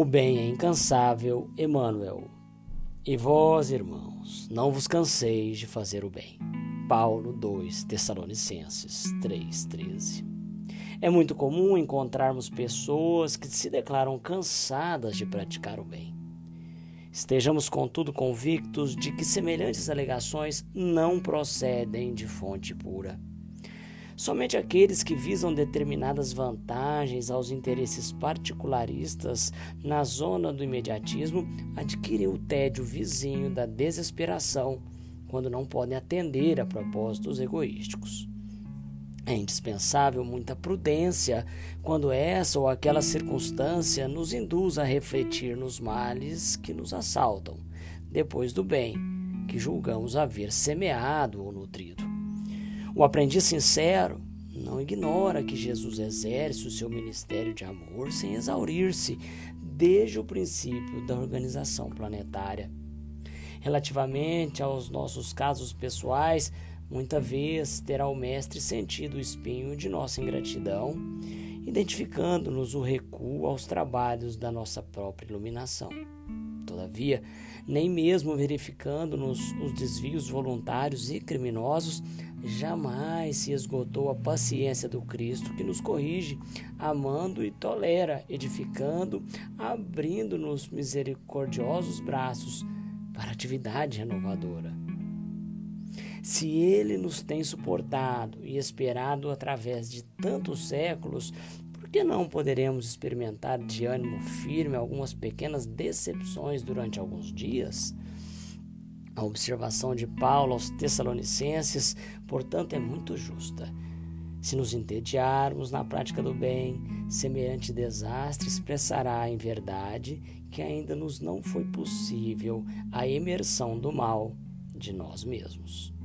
O bem é incansável, Emmanuel. E vós, irmãos, não vos canseis de fazer o bem. Paulo 2 Tessalonicenses 3:13. É muito comum encontrarmos pessoas que se declaram cansadas de praticar o bem. Estejamos, contudo, convictos de que semelhantes alegações não procedem de fonte pura. Somente aqueles que visam determinadas vantagens aos interesses particularistas na zona do imediatismo adquirem o tédio vizinho da desesperação quando não podem atender a propósitos egoísticos. É indispensável muita prudência quando essa ou aquela circunstância nos induz a refletir nos males que nos assaltam, depois do bem que julgamos haver semeado ou nutrido. O aprendiz sincero não ignora que Jesus exerce o seu ministério de amor sem exaurir-se desde o princípio da organização planetária. Relativamente aos nossos casos pessoais, muita vez terá o Mestre sentido o espinho de nossa ingratidão, identificando-nos o recuo aos trabalhos da nossa própria iluminação. Todavia, nem mesmo verificando-nos os desvios voluntários e criminosos, jamais se esgotou a paciência do Cristo que nos corrige, amando e tolera, edificando, abrindo-nos misericordiosos braços para atividade renovadora. Se Ele nos tem suportado e esperado através de tantos séculos, por que não poderemos experimentar de ânimo firme algumas pequenas decepções durante alguns dias? A observação de Paulo aos Tessalonicenses, portanto, é muito justa. Se nos entediarmos na prática do bem, semelhante desastre expressará em verdade que ainda nos não foi possível a imersão do mal de nós mesmos.